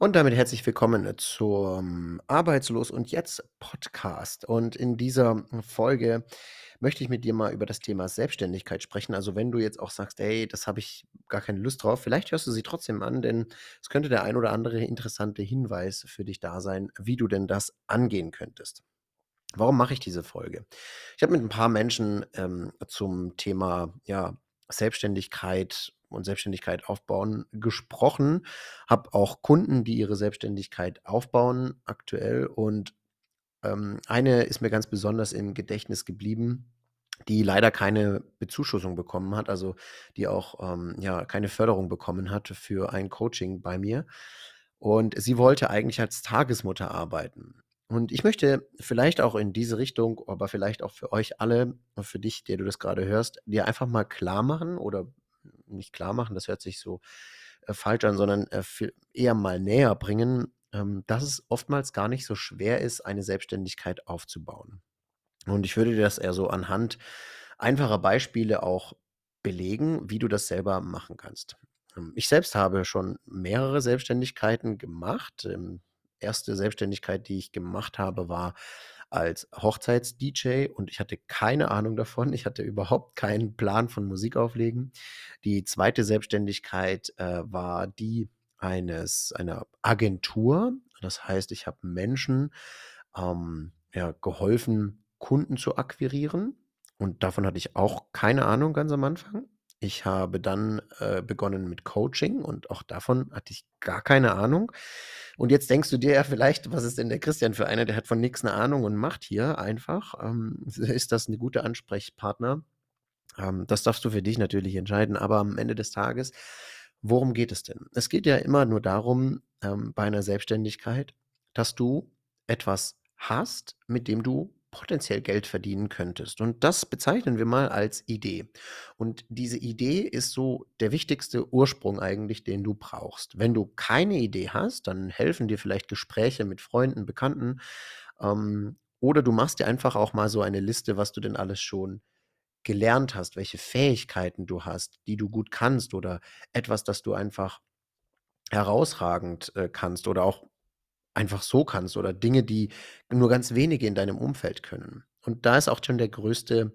Und damit herzlich willkommen zum Arbeitslos und jetzt Podcast. Und in dieser Folge möchte ich mit dir mal über das Thema Selbstständigkeit sprechen. Also wenn du jetzt auch sagst, ey, das habe ich gar keine Lust drauf, vielleicht hörst du sie trotzdem an, denn es könnte der ein oder andere interessante Hinweis für dich da sein, wie du denn das angehen könntest. Warum mache ich diese Folge? Ich habe mit ein paar Menschen ähm, zum Thema ja, Selbstständigkeit und Selbstständigkeit aufbauen gesprochen, habe auch Kunden, die ihre Selbstständigkeit aufbauen aktuell und ähm, eine ist mir ganz besonders im Gedächtnis geblieben, die leider keine Bezuschussung bekommen hat, also die auch ähm, ja keine Förderung bekommen hat für ein Coaching bei mir. Und sie wollte eigentlich als Tagesmutter arbeiten. Und ich möchte vielleicht auch in diese Richtung, aber vielleicht auch für euch alle, für dich, der du das gerade hörst, dir einfach mal klar machen oder nicht klar machen, das hört sich so äh, falsch an, sondern äh, eher mal näher bringen, ähm, dass es oftmals gar nicht so schwer ist, eine Selbstständigkeit aufzubauen. Und ich würde dir das eher so anhand einfacher Beispiele auch belegen, wie du das selber machen kannst. Ähm, ich selbst habe schon mehrere Selbstständigkeiten gemacht. Ähm, erste Selbstständigkeit, die ich gemacht habe, war als Hochzeits-DJ und ich hatte keine Ahnung davon. Ich hatte überhaupt keinen Plan von Musik auflegen. Die zweite Selbstständigkeit äh, war die eines einer Agentur. Das heißt, ich habe Menschen ähm, ja, geholfen, Kunden zu akquirieren. Und davon hatte ich auch keine Ahnung ganz am Anfang. Ich habe dann äh, begonnen mit Coaching und auch davon hatte ich gar keine Ahnung. Und jetzt denkst du dir ja vielleicht, was ist denn der Christian für einer, der hat von nichts eine Ahnung und macht hier einfach. Ähm, ist das eine gute Ansprechpartner? Ähm, das darfst du für dich natürlich entscheiden, aber am Ende des Tages, worum geht es denn? Es geht ja immer nur darum, ähm, bei einer Selbstständigkeit, dass du etwas hast, mit dem du potenziell Geld verdienen könntest. Und das bezeichnen wir mal als Idee. Und diese Idee ist so der wichtigste Ursprung eigentlich, den du brauchst. Wenn du keine Idee hast, dann helfen dir vielleicht Gespräche mit Freunden, Bekannten. Ähm, oder du machst dir einfach auch mal so eine Liste, was du denn alles schon gelernt hast, welche Fähigkeiten du hast, die du gut kannst oder etwas, das du einfach herausragend äh, kannst oder auch einfach so kannst oder Dinge, die nur ganz wenige in deinem Umfeld können. Und da ist auch schon der größte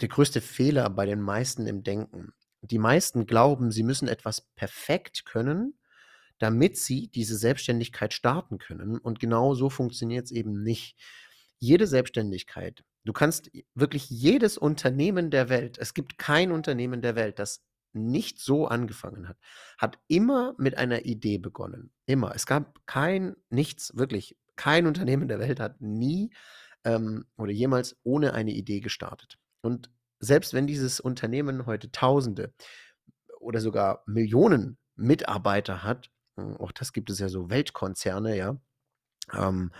der größte Fehler bei den meisten im Denken. Die meisten glauben, sie müssen etwas perfekt können, damit sie diese Selbstständigkeit starten können. Und genau so funktioniert es eben nicht. Jede Selbstständigkeit, du kannst wirklich jedes Unternehmen der Welt, es gibt kein Unternehmen der Welt, das nicht so angefangen hat, hat immer mit einer Idee begonnen. Immer. Es gab kein, nichts, wirklich, kein Unternehmen der Welt hat nie ähm, oder jemals ohne eine Idee gestartet. Und selbst wenn dieses Unternehmen heute Tausende oder sogar Millionen Mitarbeiter hat, hm, auch das gibt es ja so Weltkonzerne, ja, ähm,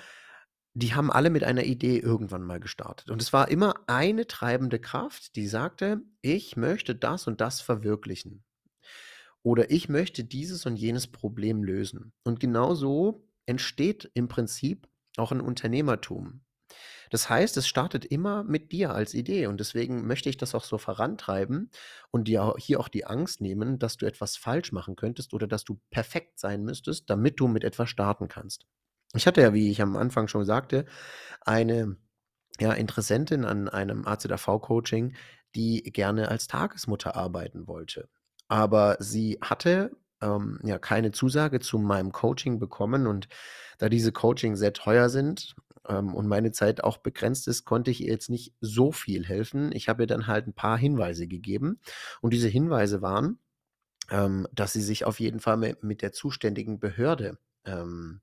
die haben alle mit einer Idee irgendwann mal gestartet. Und es war immer eine treibende Kraft, die sagte, ich möchte das und das verwirklichen. Oder ich möchte dieses und jenes Problem lösen. Und genau so entsteht im Prinzip auch ein Unternehmertum. Das heißt, es startet immer mit dir als Idee und deswegen möchte ich das auch so vorantreiben und dir hier auch die Angst nehmen, dass du etwas falsch machen könntest oder dass du perfekt sein müsstest, damit du mit etwas starten kannst. Ich hatte ja, wie ich am Anfang schon sagte, eine ja, Interessentin an einem AZAV-Coaching, die gerne als Tagesmutter arbeiten wollte. Aber sie hatte ähm, ja keine Zusage zu meinem Coaching bekommen und da diese Coaching sehr teuer sind ähm, und meine Zeit auch begrenzt ist, konnte ich ihr jetzt nicht so viel helfen. Ich habe ihr dann halt ein paar Hinweise gegeben und diese Hinweise waren, ähm, dass sie sich auf jeden Fall mit, mit der zuständigen Behörde ähm,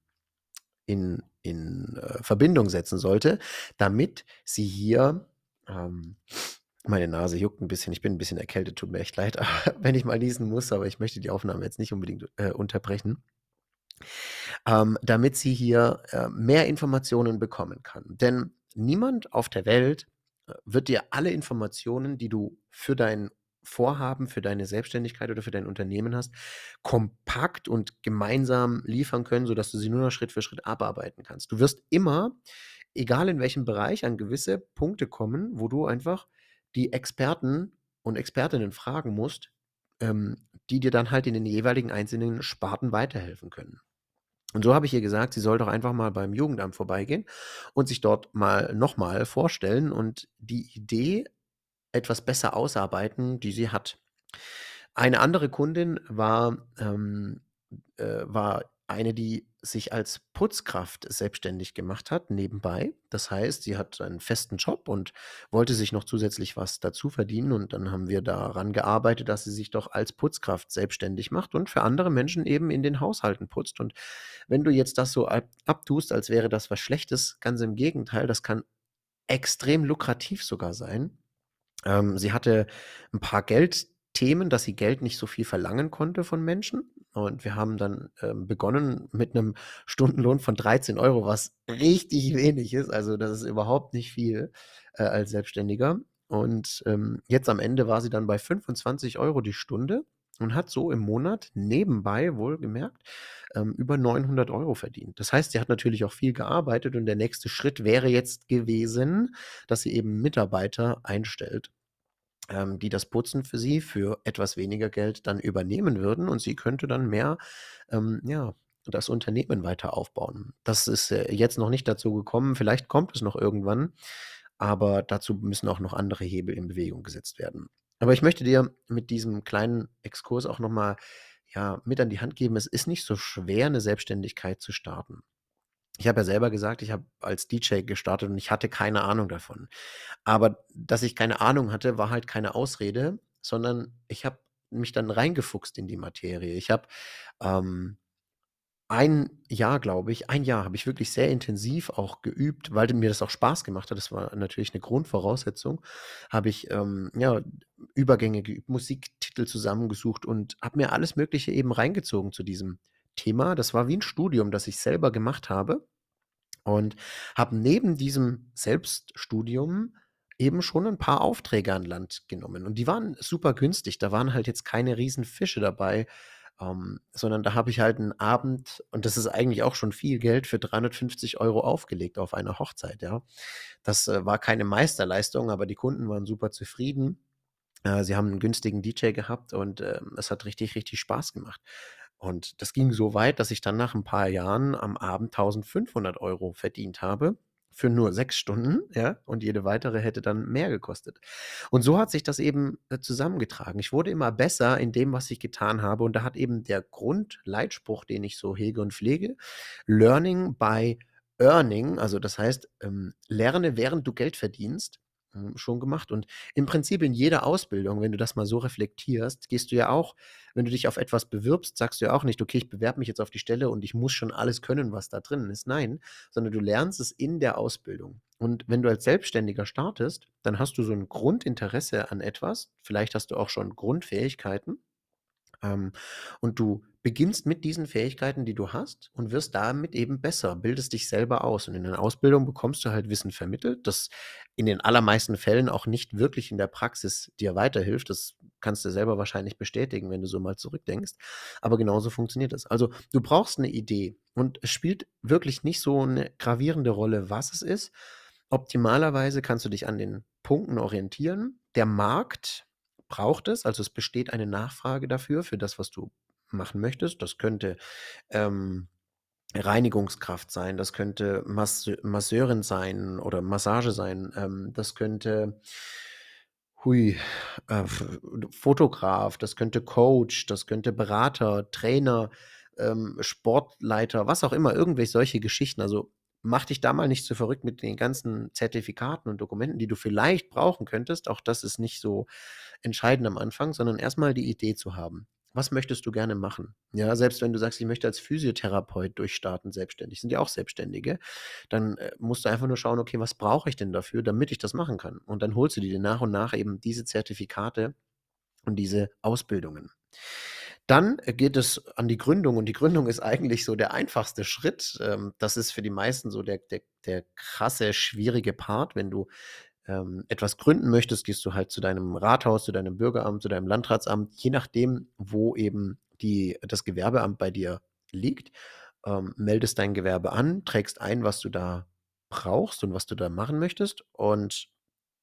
in, in äh, Verbindung setzen sollte, damit sie hier, ähm, meine Nase juckt ein bisschen, ich bin ein bisschen erkältet, tut mir echt leid, wenn ich mal niesen muss, aber ich möchte die Aufnahme jetzt nicht unbedingt äh, unterbrechen. Ähm, damit sie hier äh, mehr Informationen bekommen kann. Denn niemand auf der Welt äh, wird dir alle Informationen, die du für dein Vorhaben für deine Selbstständigkeit oder für dein Unternehmen hast, kompakt und gemeinsam liefern können, sodass du sie nur noch Schritt für Schritt abarbeiten kannst. Du wirst immer, egal in welchem Bereich, an gewisse Punkte kommen, wo du einfach die Experten und Expertinnen fragen musst, ähm, die dir dann halt in den jeweiligen einzelnen Sparten weiterhelfen können. Und so habe ich ihr gesagt, sie soll doch einfach mal beim Jugendamt vorbeigehen und sich dort mal noch mal vorstellen und die Idee etwas besser ausarbeiten, die sie hat. Eine andere Kundin war, ähm, äh, war eine, die sich als Putzkraft selbstständig gemacht hat, nebenbei. Das heißt, sie hat einen festen Job und wollte sich noch zusätzlich was dazu verdienen. Und dann haben wir daran gearbeitet, dass sie sich doch als Putzkraft selbstständig macht und für andere Menschen eben in den Haushalten putzt. Und wenn du jetzt das so ab abtust, als wäre das was Schlechtes, ganz im Gegenteil, das kann extrem lukrativ sogar sein. Ähm, sie hatte ein paar Geldthemen, dass sie Geld nicht so viel verlangen konnte von Menschen. Und wir haben dann, ähm, begonnen mit einem Stundenlohn von 13 Euro, was richtig wenig ist. Also, das ist überhaupt nicht viel, äh, als Selbstständiger. Und, ähm, jetzt am Ende war sie dann bei 25 Euro die Stunde und hat so im Monat nebenbei wohlgemerkt, ähm, über 900 Euro verdient. Das heißt, sie hat natürlich auch viel gearbeitet und der nächste Schritt wäre jetzt gewesen, dass sie eben Mitarbeiter einstellt, ähm, die das Putzen für sie für etwas weniger Geld dann übernehmen würden und sie könnte dann mehr, ähm, ja, das Unternehmen weiter aufbauen. Das ist, äh, jetzt noch nicht dazu gekommen. Vielleicht kommt es noch irgendwann, aber dazu müssen auch noch andere Hebel in Bewegung gesetzt werden. Aber ich möchte dir mit diesem kleinen Exkurs auch noch mal, ja, mit an die Hand geben, es ist nicht so schwer, eine Selbstständigkeit zu starten. Ich habe ja selber gesagt, ich habe als DJ gestartet und ich hatte keine Ahnung davon. Aber dass ich keine Ahnung hatte, war halt keine Ausrede, sondern ich habe mich dann reingefuchst in die Materie. Ich habe, ähm ein Jahr, glaube ich ein Jahr habe ich wirklich sehr intensiv auch geübt, weil mir das auch Spaß gemacht hat. Das war natürlich eine Grundvoraussetzung. Habe ich, ähm, ja, Übergänge geübt, Musiktitel zusammengesucht und habe mir alles Mögliche eben reingezogen zu diesem Thema. Das war wie ein Studium, das ich selber gemacht habe und habe neben diesem Selbststudium eben schon ein paar Aufträge an Land genommen und die waren super günstig. Da waren halt jetzt keine Riesenfische dabei, ähm, sondern da habe ich halt einen Abend und das ist eigentlich auch schon viel Geld für 350 Euro aufgelegt auf einer Hochzeit, ja. Das, äh, war keine Meisterleistung, aber die Kunden waren super zufrieden. Äh, sie haben einen günstigen DJ gehabt und, ähm, es hat richtig, richtig Spaß gemacht. Und das ging so weit, dass ich dann nach ein paar Jahren am Abend 1.500 Euro verdient habe für nur sechs Stunden, ja, und jede weitere hätte dann mehr gekostet. Und so hat sich das eben äh, zusammengetragen. Ich wurde immer besser in dem, was ich getan habe. Und da hat eben der Grundleitspruch, den ich so hege und pflege, Learning by Earning, also das heißt, ähm, lerne, während du Geld verdienst, schon gemacht. Und im Prinzip in jeder Ausbildung, wenn du das mal so reflektierst, gehst du ja auch, wenn du dich auf etwas bewirbst, sagst du ja auch nicht, okay, ich bewerbe mich jetzt auf die Stelle und ich muss schon alles können, was da drin ist. Nein, sondern du lernst es in der Ausbildung. Und wenn du als Selbstständiger startest, dann hast du so ein Grundinteresse an etwas. Vielleicht hast du auch schon Grundfähigkeiten. Ähm, und du beginnst mit diesen Fähigkeiten, die du hast und wirst damit eben besser, bildest dich selber aus. Und in der Ausbildung bekommst du halt Wissen vermittelt, das in den allermeisten Fällen auch nicht wirklich in der Praxis dir weiterhilft. Das kannst du selber wahrscheinlich bestätigen, wenn du so mal zurückdenkst. Aber genauso funktioniert das. Also du brauchst eine Idee und es spielt wirklich nicht so eine gravierende Rolle, was es ist. Optimalerweise kannst du dich an den Punkten orientieren. Der Markt braucht es, also es besteht eine Nachfrage dafür, für das, was du machen möchtest. Das könnte ähm, Reinigungskraft sein, das könnte Masse Masseurin sein oder Massage sein, ähm, das könnte hui, äh, Fotograf, das könnte Coach, das könnte Berater, Trainer, ähm, Sportleiter, was auch immer, irgendwelche solche Geschichten. Also mach dich da mal nicht zu verrückt mit den ganzen Zertifikaten und Dokumenten, die du vielleicht brauchen könntest. Auch das ist nicht so entscheidend am Anfang, sondern erstmal die Idee zu haben. Was möchtest du gerne machen? Ja, selbst wenn du sagst, ich möchte als Physiotherapeut durchstarten, selbstständig, sind ja auch Selbstständige, dann äh, musst du einfach nur schauen, okay, was brauche ich denn dafür, damit ich das machen kann? Und dann holst du dir nach und nach eben diese Zertifikate und diese Ausbildungen. Dann geht es an die Gründung und die Gründung ist eigentlich so der einfachste Schritt. Ähm, das ist für die meisten so der, der, der krasse, schwierige Part. Wenn du ähm, etwas gründen möchtest, gehst du halt zu deinem Rathaus, zu deinem Bürgeramt, zu deinem Landratsamt, je nachdem, wo eben die, das Gewerbeamt bei dir liegt. Ähm, meldest dein Gewerbe an, trägst ein, was du da brauchst und was du da machen möchtest und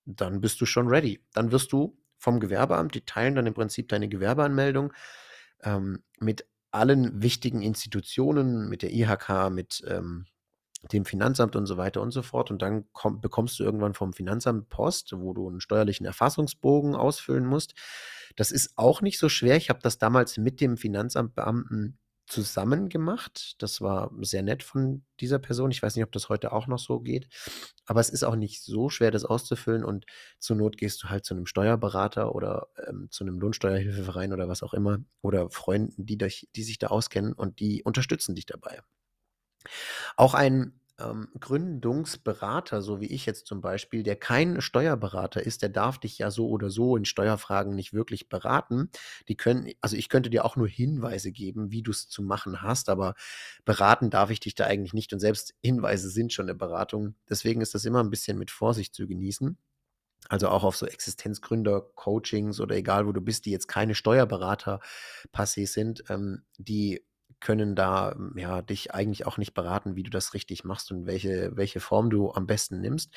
dann bist du schon ready. Dann wirst du vom Gewerbeamt, die teilen dann im Prinzip deine Gewerbeanmeldung ähm, mit allen wichtigen Institutionen, mit der IHK, mit ähm, dem Finanzamt und so weiter und so fort. Und dann komm, bekommst du irgendwann vom Finanzamt Post, wo du einen steuerlichen Erfassungsbogen ausfüllen musst. Das ist auch nicht so schwer. Ich habe das damals mit dem Finanzamtbeamten zusammen gemacht. Das war sehr nett von dieser Person. Ich weiß nicht, ob das heute auch noch so geht. Aber es ist auch nicht so schwer, das auszufüllen. Und zur Not gehst du halt zu einem Steuerberater oder ähm, zu einem Lohnsteuerhilfeverein oder was auch immer oder Freunden, die, dich, die sich da auskennen und die unterstützen dich dabei. Auch ein ähm, Gründungsberater, so wie ich jetzt zum Beispiel, der kein Steuerberater ist, der darf dich ja so oder so in Steuerfragen nicht wirklich beraten. Die können, also ich könnte dir auch nur Hinweise geben, wie du es zu machen hast, aber beraten darf ich dich da eigentlich nicht. Und selbst Hinweise sind schon eine Beratung. Deswegen ist das immer ein bisschen mit Vorsicht zu genießen. Also auch auf so Existenzgründer-Coachings oder egal wo du bist, die jetzt keine Steuerberater passé sind, ähm, die können da hm, ja, dich eigentlich auch nicht beraten, wie du das richtig machst und welche, welche Form du am besten nimmst.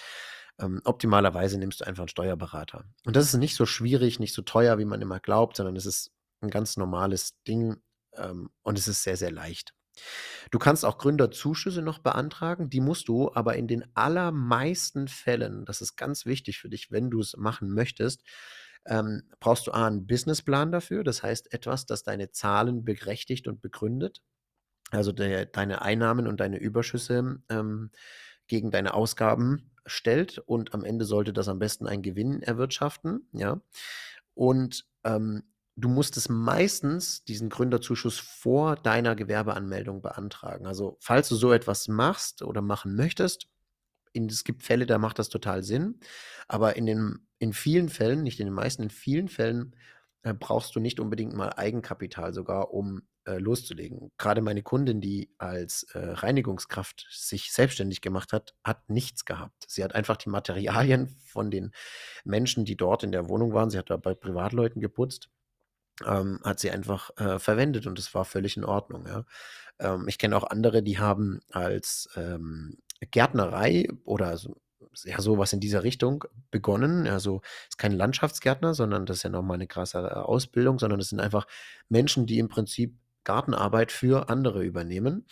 Ähm, optimalerweise nimmst du einfach einen Steuerberater. Und das ist nicht so schwierig, nicht so teuer, wie man immer glaubt, sondern es ist ein ganz normales Ding ähm, und es ist sehr, sehr leicht. Du kannst auch Gründerzuschüsse noch beantragen, die musst du aber in den allermeisten Fällen, das ist ganz wichtig für dich, wenn du es machen möchtest, ähm, brauchst du A, einen Businessplan dafür, das heißt etwas, das deine Zahlen berechtigt und begründet, also de, deine Einnahmen und deine Überschüsse ähm, gegen deine Ausgaben stellt und am Ende sollte das am besten einen Gewinn erwirtschaften, ja. Und ähm, du musst es meistens, diesen Gründerzuschuss, vor deiner Gewerbeanmeldung beantragen. Also, falls du so etwas machst oder machen möchtest, in, es gibt Fälle, da macht das total Sinn, aber in den in vielen Fällen, nicht in den meisten, in vielen Fällen äh, brauchst du nicht unbedingt mal Eigenkapital sogar, um äh, loszulegen. Gerade meine Kundin, die als äh, Reinigungskraft sich selbstständig gemacht hat, hat nichts gehabt. Sie hat einfach die Materialien von den Menschen, die dort in der Wohnung waren, sie hat da bei Privatleuten geputzt, ähm, hat sie einfach äh, verwendet und das war völlig in Ordnung. Ja. Ähm, ich kenne auch andere, die haben als ähm, Gärtnerei oder so ja, sowas in dieser Richtung begonnen. Also ist kein Landschaftsgärtner, sondern das ist ja nochmal eine krasse äh, Ausbildung, sondern es sind einfach Menschen, die im Prinzip Gartenarbeit für andere übernehmen.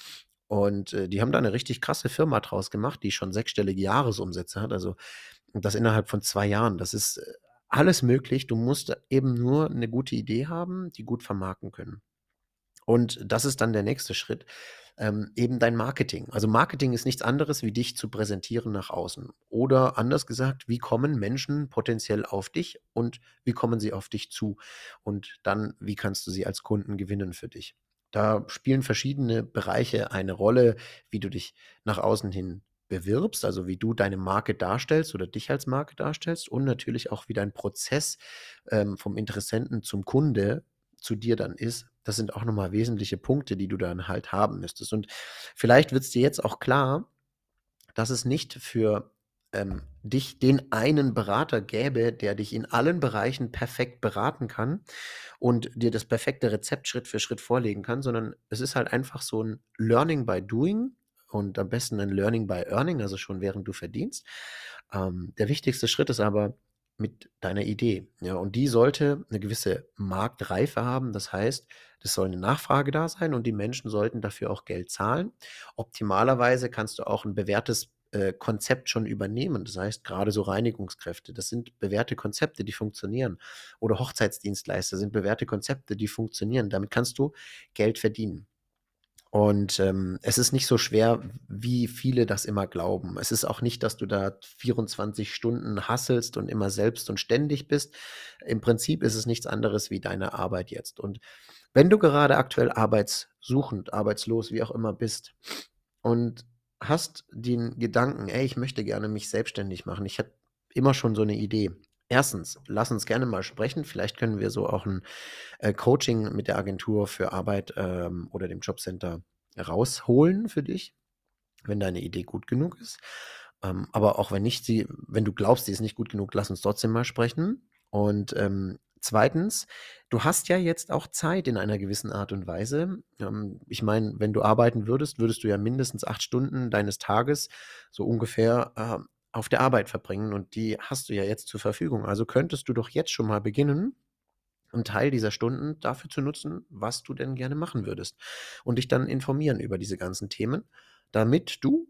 Und äh, die haben da eine richtig krasse Firma draus gemacht, die schon sechsstellige Jahresumsätze hat. Also das innerhalb von zwei Jahren. Das ist äh, alles möglich. Du musst eben nur eine gute Idee haben, die gut vermarkten können. Und das ist dann der nächste Schritt ähm, eben dein Marketing. Also Marketing ist nichts anderes, wie dich zu präsentieren nach außen. Oder anders gesagt, wie kommen Menschen potenziell auf dich und wie kommen sie auf dich zu? Und dann, wie kannst du sie als Kunden gewinnen für dich? Da spielen verschiedene Bereiche eine Rolle, wie du dich nach außen hin bewirbst, also wie du deine Marke darstellst oder dich als Marke darstellst und natürlich auch wie dein Prozess ähm, vom Interessenten zum Kunde zu dir dann ist, das sind auch nochmal wesentliche Punkte, die du dann halt haben müsstest. Und vielleicht wird es dir jetzt auch klar, dass es nicht für ähm, dich den einen Berater gäbe, der dich in allen Bereichen perfekt beraten kann und dir das perfekte Rezept Schritt für Schritt vorlegen kann, sondern es ist halt einfach so ein Learning by Doing und am besten ein Learning by Earning, also schon während du verdienst. Ähm, der wichtigste Schritt ist aber, mit deiner Idee. Ja, und die sollte eine gewisse Marktreife haben. Das heißt, es soll eine Nachfrage da sein und die Menschen sollten dafür auch Geld zahlen. Optimalerweise kannst du auch ein bewährtes äh, Konzept schon übernehmen. Das heißt, gerade so Reinigungskräfte, das sind bewährte Konzepte, die funktionieren. Oder Hochzeitsdienstleister sind bewährte Konzepte, die funktionieren. Damit kannst du Geld verdienen. Und ähm, es ist nicht so schwer, wie viele das immer glauben. Es ist auch nicht, dass du da 24 Stunden hasselst und immer selbst und ständig bist. Im Prinzip ist es nichts anderes wie deine Arbeit jetzt. Und wenn du gerade aktuell arbeitssuchend, arbeitslos, wie auch immer bist und hast den Gedanken, ey, ich möchte gerne mich selbstständig machen, ich habe immer schon so eine Idee. Erstens, lass uns gerne mal sprechen. Vielleicht können wir so auch ein äh, Coaching mit der Agentur für Arbeit ähm, oder dem Jobcenter rausholen für dich, wenn deine Idee gut genug ist. Ähm, aber auch wenn nicht, sie, wenn du glaubst, sie ist nicht gut genug, lass uns trotzdem mal sprechen. Und ähm, zweitens, du hast ja jetzt auch Zeit in einer gewissen Art und Weise. Ähm, ich meine, wenn du arbeiten würdest, würdest du ja mindestens acht Stunden deines Tages so ungefähr äh, auf der Arbeit verbringen und die hast du ja jetzt zur Verfügung. Also könntest du doch jetzt schon mal beginnen, einen Teil dieser Stunden dafür zu nutzen, was du denn gerne machen würdest und dich dann informieren über diese ganzen Themen, damit du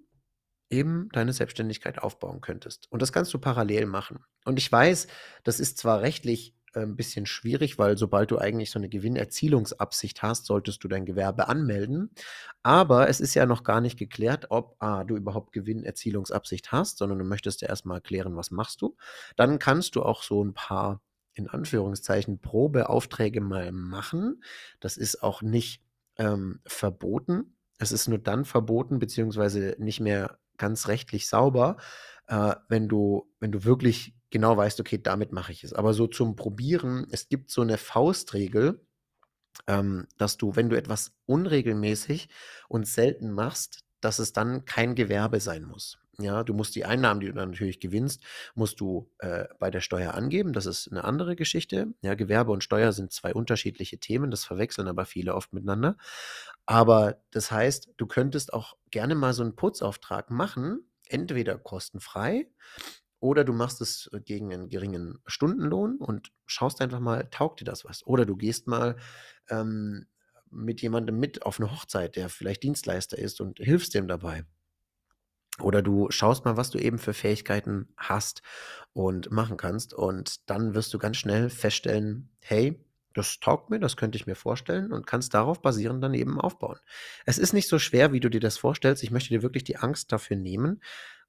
eben deine Selbstständigkeit aufbauen könntest. Und das kannst du parallel machen. Und ich weiß, das ist zwar rechtlich ein bisschen schwierig, weil sobald du eigentlich so eine Gewinnerzielungsabsicht hast, solltest du dein Gewerbe anmelden. Aber es ist ja noch gar nicht geklärt, ob A, du überhaupt Gewinnerzielungsabsicht hast, sondern du möchtest ja erstmal klären, was machst du. Dann kannst du auch so ein paar in Anführungszeichen Probeaufträge mal machen. Das ist auch nicht ähm, verboten. Es ist nur dann verboten, beziehungsweise nicht mehr ganz rechtlich sauber, äh, wenn du, wenn du wirklich genau weißt, okay, damit mache ich es. Aber so zum Probieren, es gibt so eine Faustregel, ähm, dass du, wenn du etwas unregelmäßig und selten machst, dass es dann kein Gewerbe sein muss. Ja, du musst die Einnahmen, die du dann natürlich gewinnst, musst du äh, bei der Steuer angeben. Das ist eine andere Geschichte. Ja, Gewerbe und Steuer sind zwei unterschiedliche Themen. Das verwechseln aber viele oft miteinander. Aber das heißt, du könntest auch gerne mal so einen Putzauftrag machen, entweder kostenfrei oder du machst es äh, gegen einen geringen Stundenlohn und schaust einfach mal, taugt dir das was? Oder du gehst mal ähm, mit jemandem mit auf eine Hochzeit, der vielleicht Dienstleister ist und hilfst dem dabei. Oder du schaust mal, was du eben für Fähigkeiten hast und machen kannst. Und dann wirst du ganz schnell feststellen, hey, das taugt mir, das könnte ich mir vorstellen und kannst darauf basierend dann eben aufbauen. Es ist nicht so schwer, wie du dir das vorstellst. Ich möchte dir wirklich die Angst dafür nehmen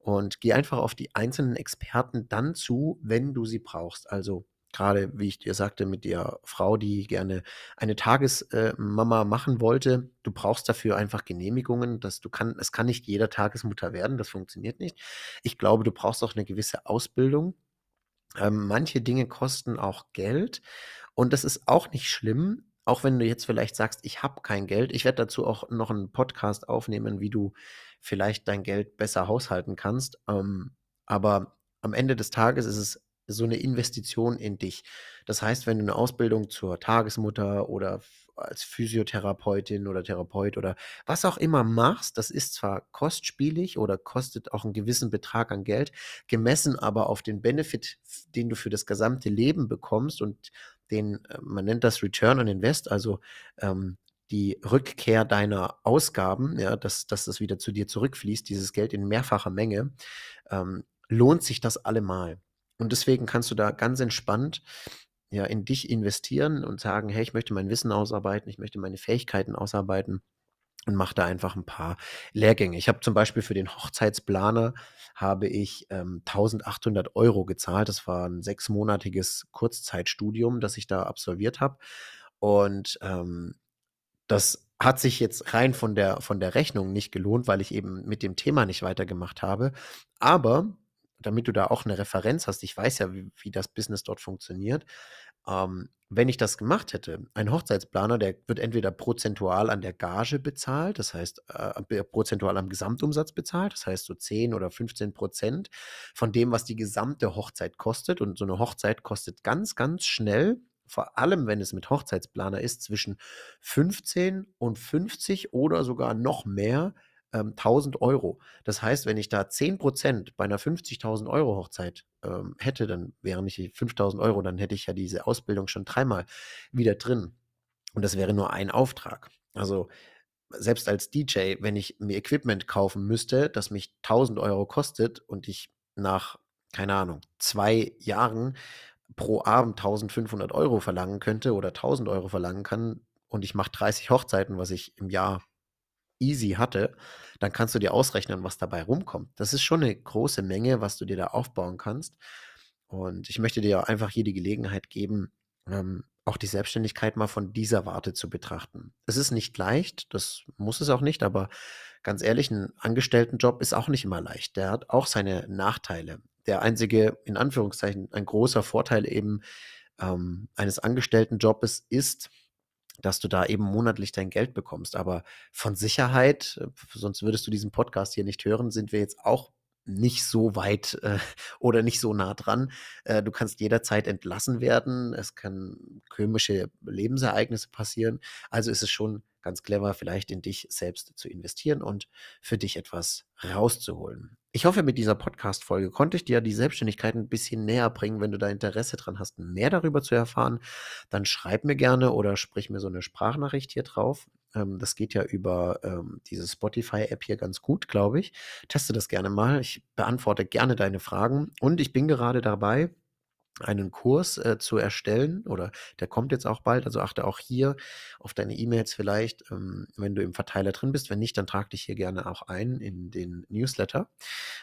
und geh einfach auf die einzelnen Experten dann zu, wenn du sie brauchst. Also gerade, wie ich dir sagte, mit der Frau, die gerne eine Tagesmama äh, machen wollte. Du brauchst dafür einfach Genehmigungen. Dass du kann, es kann nicht jeder Tagesmutter werden, das funktioniert nicht. Ich glaube, du brauchst auch eine gewisse Ausbildung. Ähm, manche Dinge kosten auch Geld und das ist auch nicht schlimm. Auch wenn du jetzt vielleicht sagst, ich habe kein Geld. Ich werde dazu auch noch einen Podcast aufnehmen, wie du vielleicht dein Geld besser haushalten kannst. Ähm, aber am Ende des Tages ist es so eine Investition in dich. Das heißt, wenn du eine Ausbildung zur Tagesmutter oder als Physiotherapeutin oder Therapeut oder was auch immer machst, das ist zwar kostspielig oder kostet auch einen gewissen Betrag an Geld, gemessen aber auf den Benefit, den du für das gesamte Leben bekommst und den, äh, man nennt das Return on Invest, also ähm, die Rückkehr deiner Ausgaben, ja, dass, dass das wieder zu dir zurückfließt, dieses Geld in mehrfacher Menge, ähm, lohnt sich das allemal. Und deswegen kannst du da ganz entspannt ja in dich investieren und sagen, hey, ich möchte mein Wissen ausarbeiten, ich möchte meine Fähigkeiten ausarbeiten und mach da einfach ein paar Lehrgänge. Ich habe zum Beispiel für den Hochzeitsplaner habe ich ähm, 1800 Euro gezahlt. Das war ein sechsmonatiges Kurzzeitstudium, das ich da absolviert habe. Und ähm, das hat sich jetzt rein von der, von der Rechnung nicht gelohnt, weil ich eben mit dem Thema nicht weitergemacht habe. Aber damit du da auch eine Referenz hast, ich weiß ja, wie, wie das Business dort funktioniert. Ähm, wenn ich das gemacht hätte, ein Hochzeitsplaner, der wird entweder prozentual an der Gage bezahlt, das heißt äh, prozentual am Gesamtumsatz bezahlt, das heißt so 10 oder 15 Prozent von dem, was die gesamte Hochzeit kostet. Und so eine Hochzeit kostet ganz, ganz schnell, vor allem wenn es mit Hochzeitsplaner ist, zwischen 15 und 50 oder sogar noch mehr ähm, 1000 Euro. Das heißt, wenn ich da 10% bei einer 50.000 Euro Hochzeit ähm, hätte, dann wären nicht 5.000 Euro, dann hätte ich ja diese Ausbildung schon dreimal wieder drin. Und das wäre nur ein Auftrag. Also selbst als DJ, wenn ich mir Equipment kaufen müsste, das mich 1000 Euro kostet und ich nach, keine Ahnung, zwei Jahren pro Abend 1500 Euro verlangen könnte oder 1000 Euro verlangen kann und ich mache 30 Hochzeiten, was ich im Jahr easy hatte, dann kannst du dir ausrechnen, was dabei rumkommt. Das ist schon eine große Menge, was du dir da aufbauen kannst. Und ich möchte dir einfach hier die Gelegenheit geben, ähm, auch die Selbstständigkeit mal von dieser Warte zu betrachten. Es ist nicht leicht, das muss es auch nicht, aber ganz ehrlich, ein Angestelltenjob ist auch nicht immer leicht. Der hat auch seine Nachteile. Der einzige, in Anführungszeichen, ein großer Vorteil eben ähm, eines Angestelltenjobs ist, dass du da eben monatlich dein Geld bekommst. Aber von Sicherheit, äh, sonst würdest du diesen Podcast hier nicht hören, sind wir jetzt auch nicht so weit äh, oder nicht so nah dran. Äh, du kannst jederzeit entlassen werden. Es kann komische Lebensereignisse passieren. Also ist es schon ganz clever, vielleicht in dich selbst zu investieren und für dich etwas rauszuholen. Ich hoffe, mit dieser Podcast-Folge konnte ich dir die Selbstständigkeit ein bisschen näher bringen. Wenn du da Interesse dran hast, mehr darüber zu erfahren, dann schreib mir gerne oder sprich mir so eine Sprachnachricht hier drauf. Ähm, das geht ja über ähm, diese Spotify-App hier ganz gut, glaube ich. Teste das gerne mal. Ich beantworte gerne deine Fragen und ich bin gerade dabei, einen Kurs äh, zu erstellen oder der kommt jetzt auch bald. Also achte auch hier auf deine E-Mails vielleicht, ähm, wenn du im Verteiler drin bist. Wenn nicht, dann trag dich hier gerne auch ein in den Newsletter.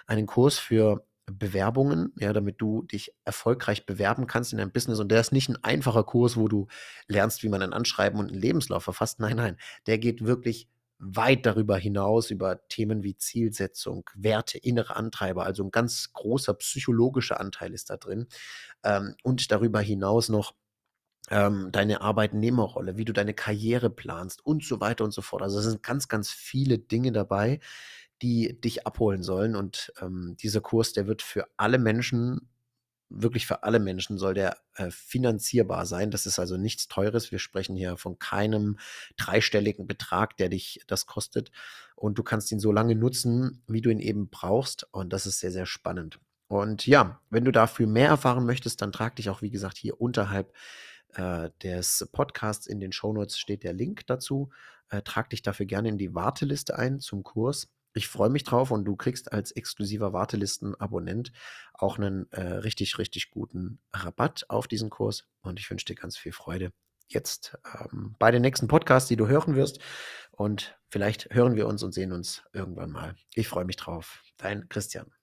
Einen Kurs für Bewerbungen, ja, damit du dich erfolgreich bewerben kannst in deinem Business. Und der ist nicht ein einfacher Kurs, wo du lernst, wie man ein Anschreiben und einen Lebenslauf verfasst. Nein, nein, der geht wirklich weit darüber hinaus, über Themen wie Zielsetzung, Werte, innere Antreiber. Also ein ganz großer psychologischer Anteil ist da drin. Ähm, und darüber hinaus noch ähm, deine Arbeitnehmerrolle, wie du deine Karriere planst und so weiter und so fort. Also es sind ganz, ganz viele Dinge dabei, die dich abholen sollen. Und ähm, dieser Kurs, der wird für alle Menschen, wirklich für alle Menschen, soll der äh, finanzierbar sein. Das ist also nichts Teures. Wir sprechen hier von keinem dreistelligen Betrag, der dich das kostet. Und du kannst ihn so lange nutzen, wie du ihn eben brauchst. Und das ist sehr, sehr spannend. Und ja, wenn du dafür mehr erfahren möchtest, dann trag dich auch, wie gesagt, hier unterhalb äh, des Podcasts in den Shownotes steht der Link dazu. Äh, trag dich dafür gerne in die Warteliste ein zum Kurs. Ich freue mich drauf und du kriegst als exklusiver Wartelisten-Abonnent auch einen äh, richtig, richtig guten Rabatt auf diesen Kurs und ich wünsche dir ganz viel Freude jetzt ähm, bei den nächsten Podcasts, die du hören wirst und vielleicht hören wir uns und sehen uns irgendwann mal. Ich freue mich drauf. Dein Christian.